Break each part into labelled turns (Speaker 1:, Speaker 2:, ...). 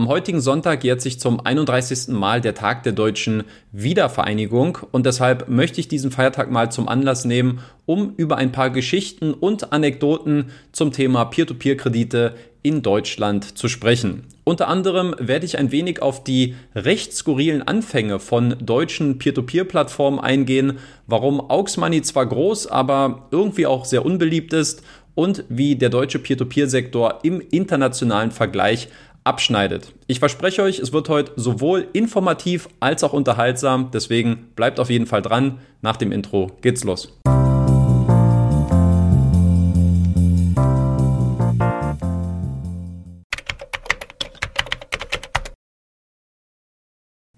Speaker 1: Am heutigen Sonntag jährt sich zum 31. Mal der Tag der deutschen Wiedervereinigung und deshalb möchte ich diesen Feiertag mal zum Anlass nehmen, um über ein paar Geschichten und Anekdoten zum Thema Peer-to-Peer-Kredite in Deutschland zu sprechen. Unter anderem werde ich ein wenig auf die recht skurrilen Anfänge von deutschen Peer-to-Peer-Plattformen eingehen, warum Aux Money zwar groß, aber irgendwie auch sehr unbeliebt ist und wie der deutsche Peer-to-Peer-Sektor im internationalen Vergleich abschneidet. Ich verspreche euch, es wird heute sowohl informativ als auch unterhaltsam, deswegen bleibt auf jeden Fall dran. Nach dem Intro geht's los.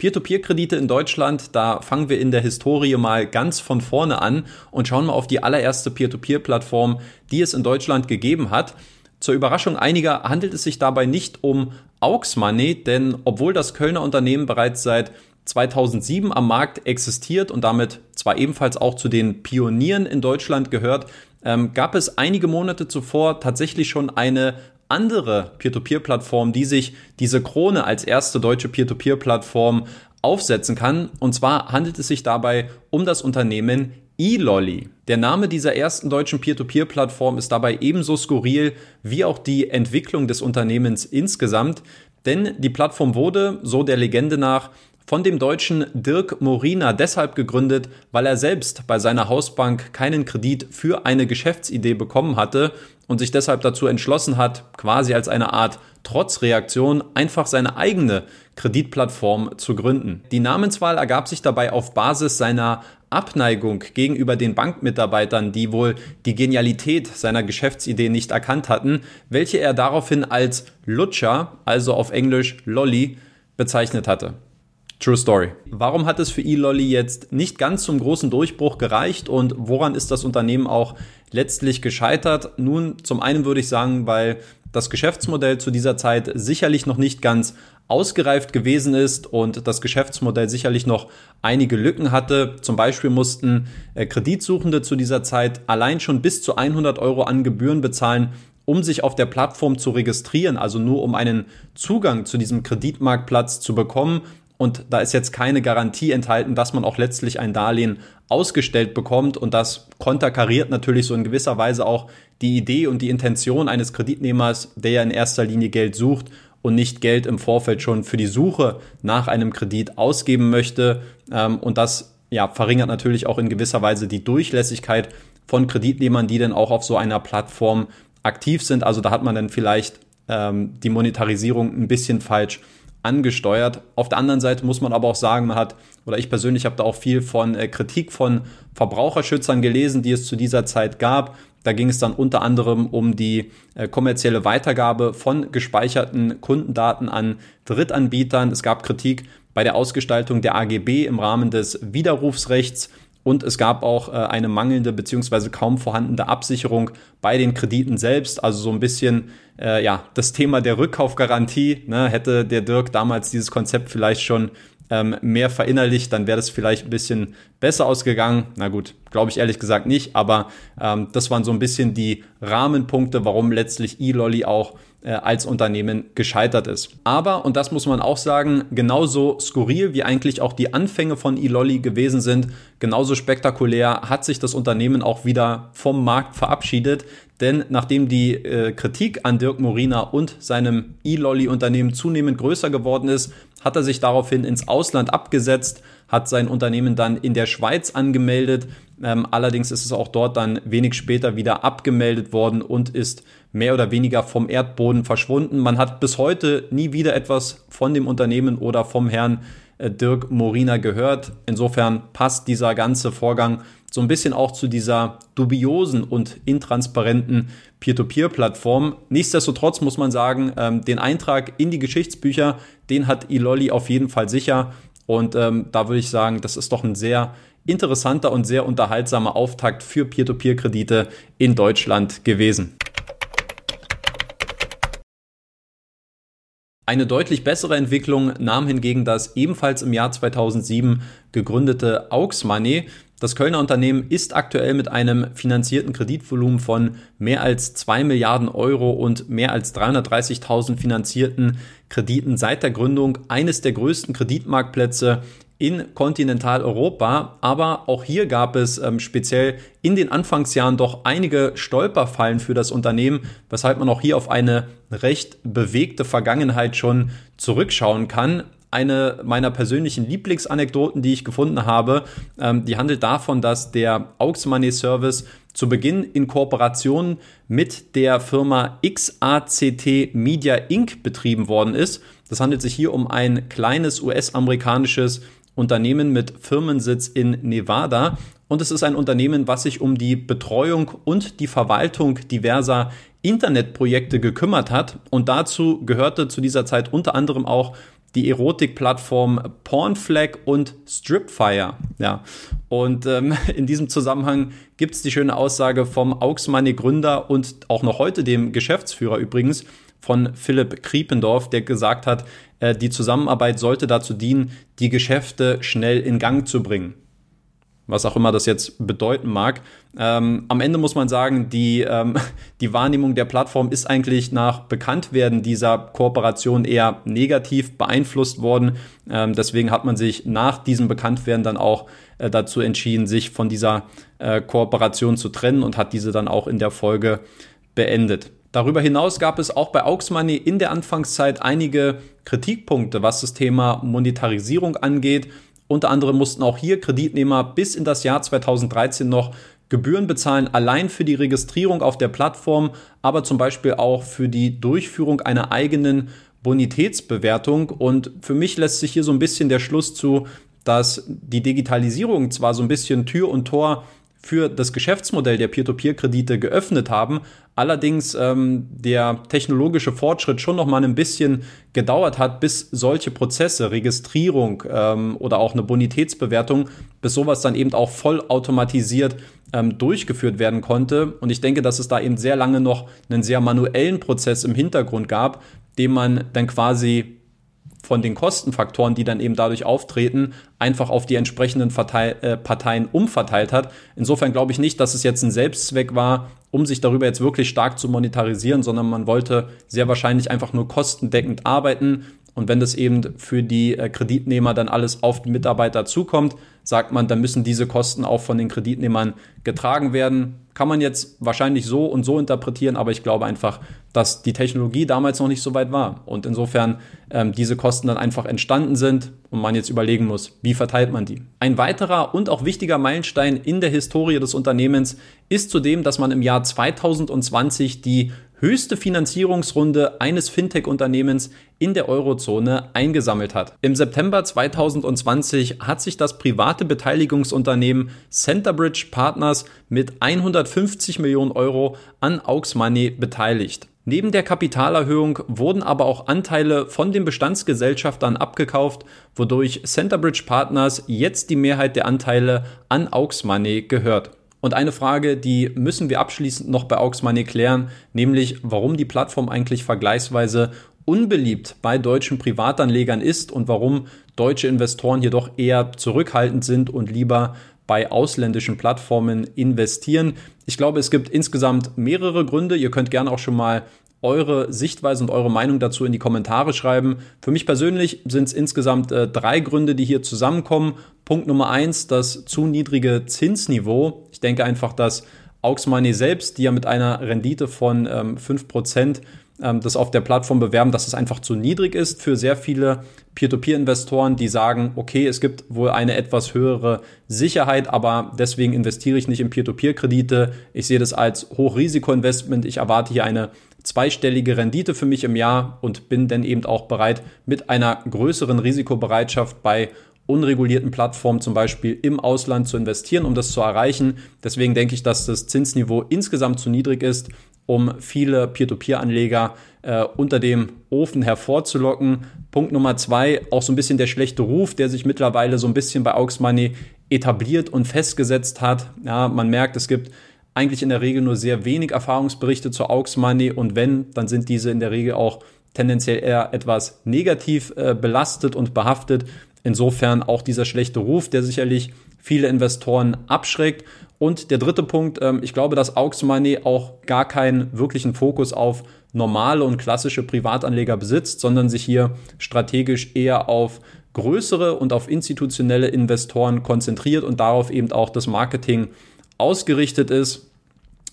Speaker 1: Peer-to-Peer-Kredite in Deutschland, da fangen wir in der Historie mal ganz von vorne an und schauen mal auf die allererste Peer-to-Peer-Plattform, die es in Deutschland gegeben hat. Zur Überraschung einiger handelt es sich dabei nicht um Aux Money, denn obwohl das Kölner Unternehmen bereits seit 2007 am Markt existiert und damit zwar ebenfalls auch zu den Pionieren in Deutschland gehört, ähm, gab es einige Monate zuvor tatsächlich schon eine andere Peer-to-Peer-Plattform, die sich diese Krone als erste deutsche Peer-to-Peer-Plattform aufsetzen kann. Und zwar handelt es sich dabei um das Unternehmen eLolly. Der Name dieser ersten deutschen Peer-to-Peer-Plattform ist dabei ebenso skurril wie auch die Entwicklung des Unternehmens insgesamt, denn die Plattform wurde, so der Legende nach, von dem Deutschen Dirk Morina deshalb gegründet, weil er selbst bei seiner Hausbank keinen Kredit für eine Geschäftsidee bekommen hatte und sich deshalb dazu entschlossen hat, quasi als eine Art Trotzreaktion einfach seine eigene Kreditplattform zu gründen. Die Namenswahl ergab sich dabei auf Basis seiner Abneigung gegenüber den Bankmitarbeitern, die wohl die Genialität seiner Geschäftsidee nicht erkannt hatten, welche er daraufhin als Lutscher, also auf Englisch Lolly, bezeichnet hatte. True Story. Warum hat es für eLolly jetzt nicht ganz zum großen Durchbruch gereicht und woran ist das Unternehmen auch letztlich gescheitert? Nun, zum einen würde ich sagen, weil das Geschäftsmodell zu dieser Zeit sicherlich noch nicht ganz ausgereift gewesen ist und das Geschäftsmodell sicherlich noch einige Lücken hatte. Zum Beispiel mussten äh, Kreditsuchende zu dieser Zeit allein schon bis zu 100 Euro an Gebühren bezahlen, um sich auf der Plattform zu registrieren, also nur um einen Zugang zu diesem Kreditmarktplatz zu bekommen. Und da ist jetzt keine Garantie enthalten, dass man auch letztlich ein Darlehen ausgestellt bekommt. Und das konterkariert natürlich so in gewisser Weise auch die Idee und die Intention eines Kreditnehmers, der ja in erster Linie Geld sucht und nicht Geld im Vorfeld schon für die Suche nach einem Kredit ausgeben möchte. Ähm, und das ja, verringert natürlich auch in gewisser Weise die Durchlässigkeit von Kreditnehmern, die dann auch auf so einer Plattform aktiv sind. Also da hat man dann vielleicht ähm, die Monetarisierung ein bisschen falsch angesteuert. Auf der anderen Seite muss man aber auch sagen, man hat, oder ich persönlich habe da auch viel von äh, Kritik von Verbraucherschützern gelesen, die es zu dieser Zeit gab. Da ging es dann unter anderem um die äh, kommerzielle Weitergabe von gespeicherten Kundendaten an Drittanbietern. Es gab Kritik bei der Ausgestaltung der AGB im Rahmen des Widerrufsrechts. Und es gab auch äh, eine mangelnde beziehungsweise kaum vorhandene Absicherung bei den Krediten selbst. Also so ein bisschen äh, ja das Thema der Rückkaufgarantie. Ne? Hätte der Dirk damals dieses Konzept vielleicht schon ähm, mehr verinnerlicht, dann wäre das vielleicht ein bisschen besser ausgegangen. Na gut, glaube ich ehrlich gesagt nicht, aber ähm, das waren so ein bisschen die Rahmenpunkte, warum letztlich eLolly auch als Unternehmen gescheitert ist. Aber, und das muss man auch sagen, genauso skurril wie eigentlich auch die Anfänge von eLolly gewesen sind, genauso spektakulär hat sich das Unternehmen auch wieder vom Markt verabschiedet. Denn nachdem die äh, Kritik an Dirk Morina und seinem eLolly-Unternehmen zunehmend größer geworden ist, hat er sich daraufhin ins Ausland abgesetzt, hat sein Unternehmen dann in der Schweiz angemeldet. Ähm, allerdings ist es auch dort dann wenig später wieder abgemeldet worden und ist mehr oder weniger vom Erdboden verschwunden. Man hat bis heute nie wieder etwas von dem Unternehmen oder vom Herrn äh, Dirk Morina gehört. Insofern passt dieser ganze Vorgang so ein bisschen auch zu dieser dubiosen und intransparenten Peer-to-Peer-Plattform. Nichtsdestotrotz muss man sagen, ähm, den Eintrag in die Geschichtsbücher, den hat Iloli auf jeden Fall sicher. Und ähm, da würde ich sagen, das ist doch ein sehr interessanter und sehr unterhaltsamer Auftakt für Peer-to-Peer-Kredite in Deutschland gewesen. Eine deutlich bessere Entwicklung nahm hingegen das ebenfalls im Jahr 2007 gegründete Aux Money. Das Kölner Unternehmen ist aktuell mit einem finanzierten Kreditvolumen von mehr als 2 Milliarden Euro und mehr als 330.000 finanzierten Krediten seit der Gründung eines der größten Kreditmarktplätze in Kontinentaleuropa. Aber auch hier gab es ähm, speziell in den Anfangsjahren doch einige Stolperfallen für das Unternehmen, weshalb man auch hier auf eine recht bewegte Vergangenheit schon zurückschauen kann eine meiner persönlichen Lieblingsanekdoten, die ich gefunden habe. Ähm, die handelt davon, dass der Aux Money Service zu Beginn in Kooperation mit der Firma XACT Media Inc. betrieben worden ist. Das handelt sich hier um ein kleines US-amerikanisches Unternehmen mit Firmensitz in Nevada. Und es ist ein Unternehmen, was sich um die Betreuung und die Verwaltung diverser Internetprojekte gekümmert hat. Und dazu gehörte zu dieser Zeit unter anderem auch die Erotikplattform Pornflag und Stripfire. Ja. Und ähm, in diesem Zusammenhang gibt es die schöne Aussage vom Auxmoney Gründer und auch noch heute dem Geschäftsführer übrigens von Philipp Kriependorf, der gesagt hat, äh, die Zusammenarbeit sollte dazu dienen, die Geschäfte schnell in Gang zu bringen was auch immer das jetzt bedeuten mag. Ähm, am Ende muss man sagen, die, ähm, die Wahrnehmung der Plattform ist eigentlich nach Bekanntwerden dieser Kooperation eher negativ beeinflusst worden. Ähm, deswegen hat man sich nach diesem Bekanntwerden dann auch äh, dazu entschieden, sich von dieser äh, Kooperation zu trennen und hat diese dann auch in der Folge beendet. Darüber hinaus gab es auch bei Aux Money in der Anfangszeit einige Kritikpunkte, was das Thema Monetarisierung angeht. Unter anderem mussten auch hier Kreditnehmer bis in das Jahr 2013 noch Gebühren bezahlen, allein für die Registrierung auf der Plattform, aber zum Beispiel auch für die Durchführung einer eigenen Bonitätsbewertung. Und für mich lässt sich hier so ein bisschen der Schluss zu, dass die Digitalisierung zwar so ein bisschen Tür und Tor für das Geschäftsmodell der Peer-to-Peer-Kredite geöffnet haben. Allerdings ähm, der technologische Fortschritt schon noch mal ein bisschen gedauert hat, bis solche Prozesse, Registrierung ähm, oder auch eine Bonitätsbewertung, bis sowas dann eben auch vollautomatisiert ähm, durchgeführt werden konnte. Und ich denke, dass es da eben sehr lange noch einen sehr manuellen Prozess im Hintergrund gab, den man dann quasi von den Kostenfaktoren, die dann eben dadurch auftreten, einfach auf die entsprechenden Verteil äh, Parteien umverteilt hat. Insofern glaube ich nicht, dass es jetzt ein Selbstzweck war, um sich darüber jetzt wirklich stark zu monetarisieren, sondern man wollte sehr wahrscheinlich einfach nur kostendeckend arbeiten. Und wenn das eben für die äh, Kreditnehmer dann alles auf die Mitarbeiter zukommt, sagt man, dann müssen diese Kosten auch von den Kreditnehmern getragen werden. Kann man jetzt wahrscheinlich so und so interpretieren, aber ich glaube einfach, dass die Technologie damals noch nicht so weit war und insofern ähm, diese Kosten dann einfach entstanden sind und man jetzt überlegen muss, wie verteilt man die. Ein weiterer und auch wichtiger Meilenstein in der Historie des Unternehmens ist zudem, dass man im Jahr 2020 die höchste Finanzierungsrunde eines Fintech-Unternehmens in der Eurozone eingesammelt hat. Im September 2020 hat sich das private Beteiligungsunternehmen Centerbridge Partners mit 150 Millionen Euro an Aux Money beteiligt. Neben der Kapitalerhöhung wurden aber auch Anteile von den Bestandsgesellschaftern abgekauft, wodurch Centerbridge Partners jetzt die Mehrheit der Anteile an Aux Money gehört. Und eine Frage, die müssen wir abschließend noch bei Aux Money klären, nämlich warum die Plattform eigentlich vergleichsweise unbeliebt bei deutschen Privatanlegern ist und warum deutsche Investoren jedoch eher zurückhaltend sind und lieber bei ausländischen Plattformen investieren. Ich glaube, es gibt insgesamt mehrere Gründe. Ihr könnt gerne auch schon mal eure Sichtweise und eure Meinung dazu in die Kommentare schreiben. Für mich persönlich sind es insgesamt äh, drei Gründe, die hier zusammenkommen. Punkt Nummer eins, das zu niedrige Zinsniveau. Ich denke einfach, dass Aux Money selbst, die ja mit einer Rendite von ähm, 5% ähm, das auf der Plattform bewerben, dass es einfach zu niedrig ist für sehr viele Peer-to-Peer-Investoren, die sagen, okay, es gibt wohl eine etwas höhere Sicherheit, aber deswegen investiere ich nicht in Peer-to-Peer-Kredite. Ich sehe das als Hochrisiko-Investment. Ich erwarte hier eine zweistellige Rendite für mich im Jahr und bin dann eben auch bereit, mit einer größeren Risikobereitschaft bei unregulierten Plattformen zum Beispiel im Ausland zu investieren, um das zu erreichen. Deswegen denke ich, dass das Zinsniveau insgesamt zu niedrig ist, um viele Peer-to-Peer-Anleger äh, unter dem Ofen hervorzulocken. Punkt Nummer zwei, auch so ein bisschen der schlechte Ruf, der sich mittlerweile so ein bisschen bei Aux Money etabliert und festgesetzt hat. Ja, man merkt, es gibt eigentlich in der Regel nur sehr wenig Erfahrungsberichte zu Aux Money und wenn, dann sind diese in der Regel auch tendenziell eher etwas negativ äh, belastet und behaftet. Insofern auch dieser schlechte Ruf, der sicherlich viele Investoren abschreckt. Und der dritte Punkt, ähm, ich glaube, dass Aux Money auch gar keinen wirklichen Fokus auf normale und klassische Privatanleger besitzt, sondern sich hier strategisch eher auf größere und auf institutionelle Investoren konzentriert und darauf eben auch das Marketing ausgerichtet ist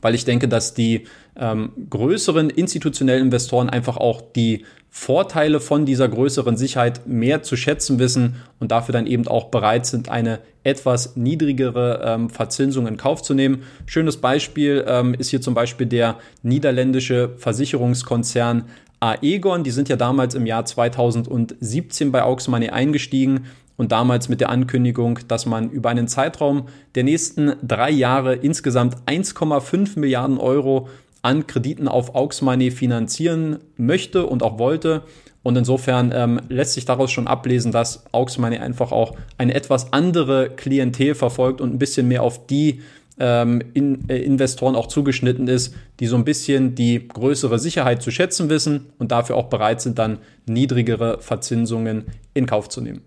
Speaker 1: weil ich denke, dass die ähm, größeren institutionellen Investoren einfach auch die Vorteile von dieser größeren Sicherheit mehr zu schätzen wissen und dafür dann eben auch bereit sind, eine etwas niedrigere ähm, Verzinsung in Kauf zu nehmen. Schönes Beispiel ähm, ist hier zum Beispiel der niederländische Versicherungskonzern Aegon. Die sind ja damals im Jahr 2017 bei Aux Money eingestiegen und damals mit der Ankündigung, dass man über einen Zeitraum der nächsten drei Jahre insgesamt 1,5 Milliarden Euro an Krediten auf Aux Money finanzieren möchte und auch wollte. Und insofern ähm, lässt sich daraus schon ablesen, dass Aux Money einfach auch eine etwas andere Klientel verfolgt und ein bisschen mehr auf die ähm, in, äh, Investoren auch zugeschnitten ist, die so ein bisschen die größere Sicherheit zu schätzen wissen und dafür auch bereit sind, dann niedrigere Verzinsungen in Kauf zu nehmen.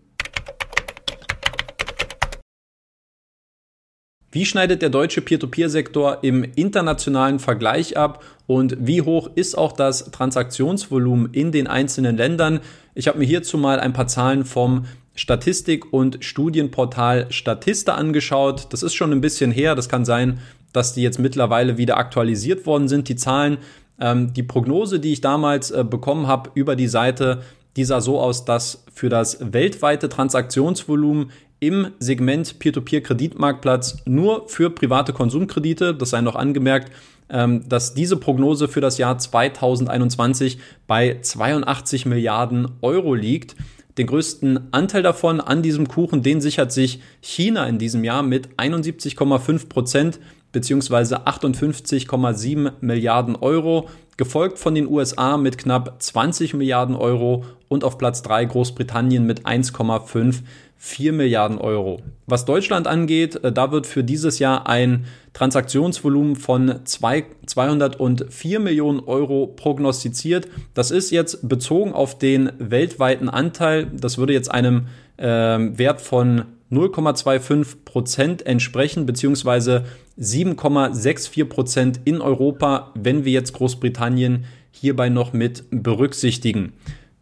Speaker 1: Wie schneidet der deutsche Peer-to-Peer-Sektor im internationalen Vergleich ab und wie hoch ist auch das Transaktionsvolumen in den einzelnen Ländern? Ich habe mir hierzu mal ein paar Zahlen vom Statistik- und Studienportal Statista angeschaut. Das ist schon ein bisschen her. Das kann sein, dass die jetzt mittlerweile wieder aktualisiert worden sind, die Zahlen. Ähm, die Prognose, die ich damals äh, bekommen habe über die Seite, die sah so aus, dass für das weltweite Transaktionsvolumen im Segment Peer-to-Peer-Kreditmarktplatz nur für private Konsumkredite. Das sei noch angemerkt, ähm, dass diese Prognose für das Jahr 2021 bei 82 Milliarden Euro liegt. Den größten Anteil davon an diesem Kuchen, den sichert sich China in diesem Jahr mit 71,5 Prozent beziehungsweise 58,7 Milliarden Euro, gefolgt von den USA mit knapp 20 Milliarden Euro und auf Platz 3 Großbritannien mit 1,5 4 Milliarden Euro. Was Deutschland angeht, äh, da wird für dieses Jahr ein Transaktionsvolumen von 204 Millionen Euro prognostiziert. Das ist jetzt bezogen auf den weltweiten Anteil. Das würde jetzt einem äh, Wert von 0,25 Prozent entsprechen, beziehungsweise 7,64 Prozent in Europa, wenn wir jetzt Großbritannien hierbei noch mit berücksichtigen.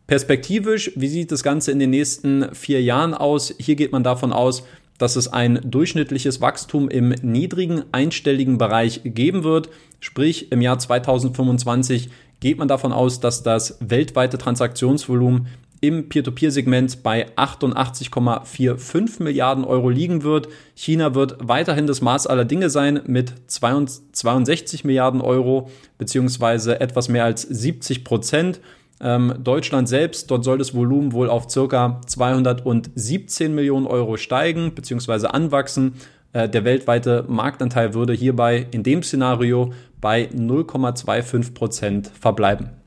Speaker 1: Perspektivisch, wie sieht das Ganze in den nächsten vier Jahren aus? Hier geht man davon aus, dass es ein durchschnittliches Wachstum im niedrigen einstelligen Bereich geben wird. Sprich, im Jahr 2025 geht man davon aus, dass das weltweite Transaktionsvolumen im Peer-to-Peer-Segment bei 88,45 Milliarden Euro liegen wird. China wird weiterhin das Maß aller Dinge sein mit 62 Milliarden Euro beziehungsweise etwas mehr als 70 Prozent. Ähm, Deutschland selbst, dort soll das Volumen wohl auf circa 217 Millionen Euro steigen bzw. anwachsen. Äh, der weltweite Marktanteil würde hierbei in dem Szenario bei 0,25 Prozent verbleiben.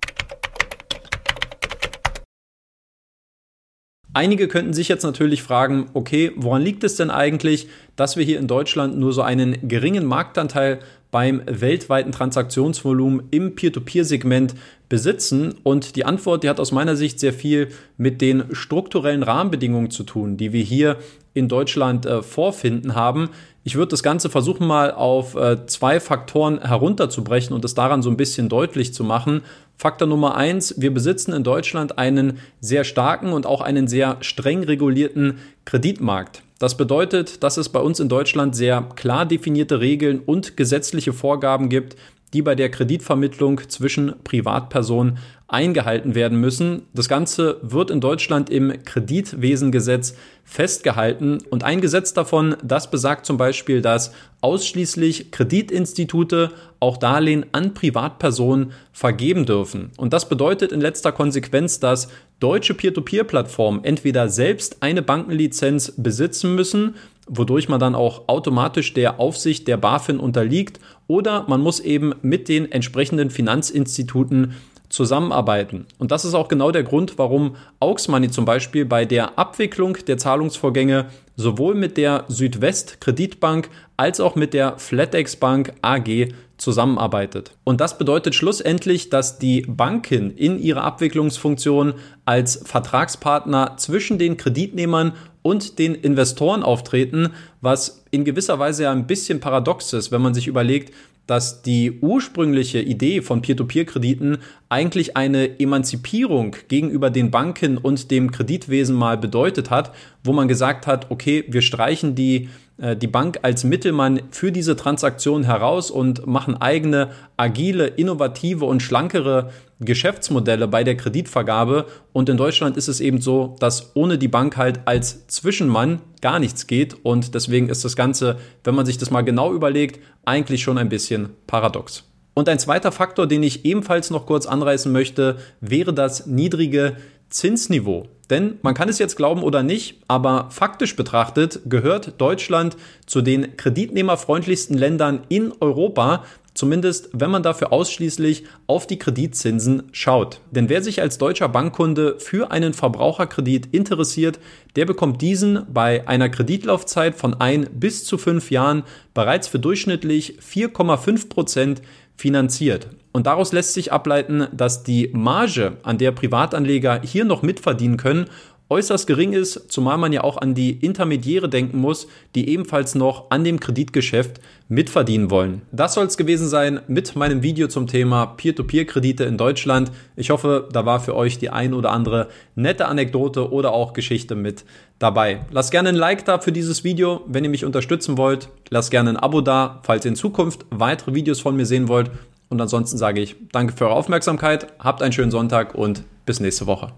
Speaker 1: Einige könnten sich jetzt natürlich fragen, okay, woran liegt es denn eigentlich, dass wir hier in Deutschland nur so einen geringen Marktanteil beim weltweiten Transaktionsvolumen im Peer-to-Peer-Segment besitzen? Und die Antwort, die hat aus meiner Sicht sehr viel mit den strukturellen Rahmenbedingungen zu tun, die wir hier in Deutschland äh, vorfinden haben. Ich würde das Ganze versuchen mal auf äh, zwei Faktoren herunterzubrechen und es daran so ein bisschen deutlich zu machen. Faktor Nummer eins, wir besitzen in Deutschland einen sehr starken und auch einen sehr streng regulierten Kreditmarkt. Das bedeutet, dass es bei uns in Deutschland sehr klar definierte Regeln und gesetzliche Vorgaben gibt, die bei der Kreditvermittlung zwischen Privatpersonen eingehalten werden müssen. Das Ganze wird in Deutschland im Kreditwesengesetz festgehalten und ein Gesetz davon, das besagt zum Beispiel, dass ausschließlich Kreditinstitute auch Darlehen an Privatpersonen vergeben dürfen. Und das bedeutet in letzter Konsequenz, dass deutsche Peer-to-Peer-Plattformen entweder selbst eine Bankenlizenz besitzen müssen, wodurch man dann auch automatisch der Aufsicht der BaFin unterliegt, oder man muss eben mit den entsprechenden Finanzinstituten zusammenarbeiten. Und das ist auch genau der Grund, warum Aux zum Beispiel bei der Abwicklung der Zahlungsvorgänge sowohl mit der Südwest Kreditbank als auch mit der Flatex Bank AG zusammenarbeitet. Und das bedeutet schlussendlich, dass die Banken in ihrer Abwicklungsfunktion als Vertragspartner zwischen den Kreditnehmern und den Investoren auftreten, was in gewisser Weise ja ein bisschen paradox ist, wenn man sich überlegt, dass die ursprüngliche Idee von Peer-to-Peer-Krediten eigentlich eine Emanzipierung gegenüber den Banken und dem Kreditwesen mal bedeutet hat, wo man gesagt hat, okay, wir streichen die die Bank als Mittelmann für diese Transaktion heraus und machen eigene, agile, innovative und schlankere Geschäftsmodelle bei der Kreditvergabe. Und in Deutschland ist es eben so, dass ohne die Bank halt als Zwischenmann gar nichts geht. Und deswegen ist das Ganze, wenn man sich das mal genau überlegt, eigentlich schon ein bisschen paradox. Und ein zweiter Faktor, den ich ebenfalls noch kurz anreißen möchte, wäre das niedrige Zinsniveau. Denn man kann es jetzt glauben oder nicht, aber faktisch betrachtet gehört Deutschland zu den kreditnehmerfreundlichsten Ländern in Europa, Zumindest, wenn man dafür ausschließlich auf die Kreditzinsen schaut. Denn wer sich als deutscher Bankkunde für einen Verbraucherkredit interessiert, der bekommt diesen bei einer Kreditlaufzeit von ein bis zu fünf Jahren bereits für durchschnittlich 4,5 Prozent finanziert. Und daraus lässt sich ableiten, dass die Marge, an der Privatanleger hier noch mitverdienen können, äußerst gering ist, zumal man ja auch an die Intermediäre denken muss, die ebenfalls noch an dem Kreditgeschäft mitverdienen wollen. Das soll es gewesen sein mit meinem Video zum Thema Peer-to-Peer-Kredite in Deutschland. Ich hoffe, da war für euch die ein oder andere nette Anekdote oder auch Geschichte mit dabei. Lasst gerne ein Like da für dieses Video, wenn ihr mich unterstützen wollt. Lasst gerne ein Abo da, falls ihr in Zukunft weitere Videos von mir sehen wollt. Und ansonsten sage ich danke für eure Aufmerksamkeit, habt einen schönen Sonntag und bis nächste Woche.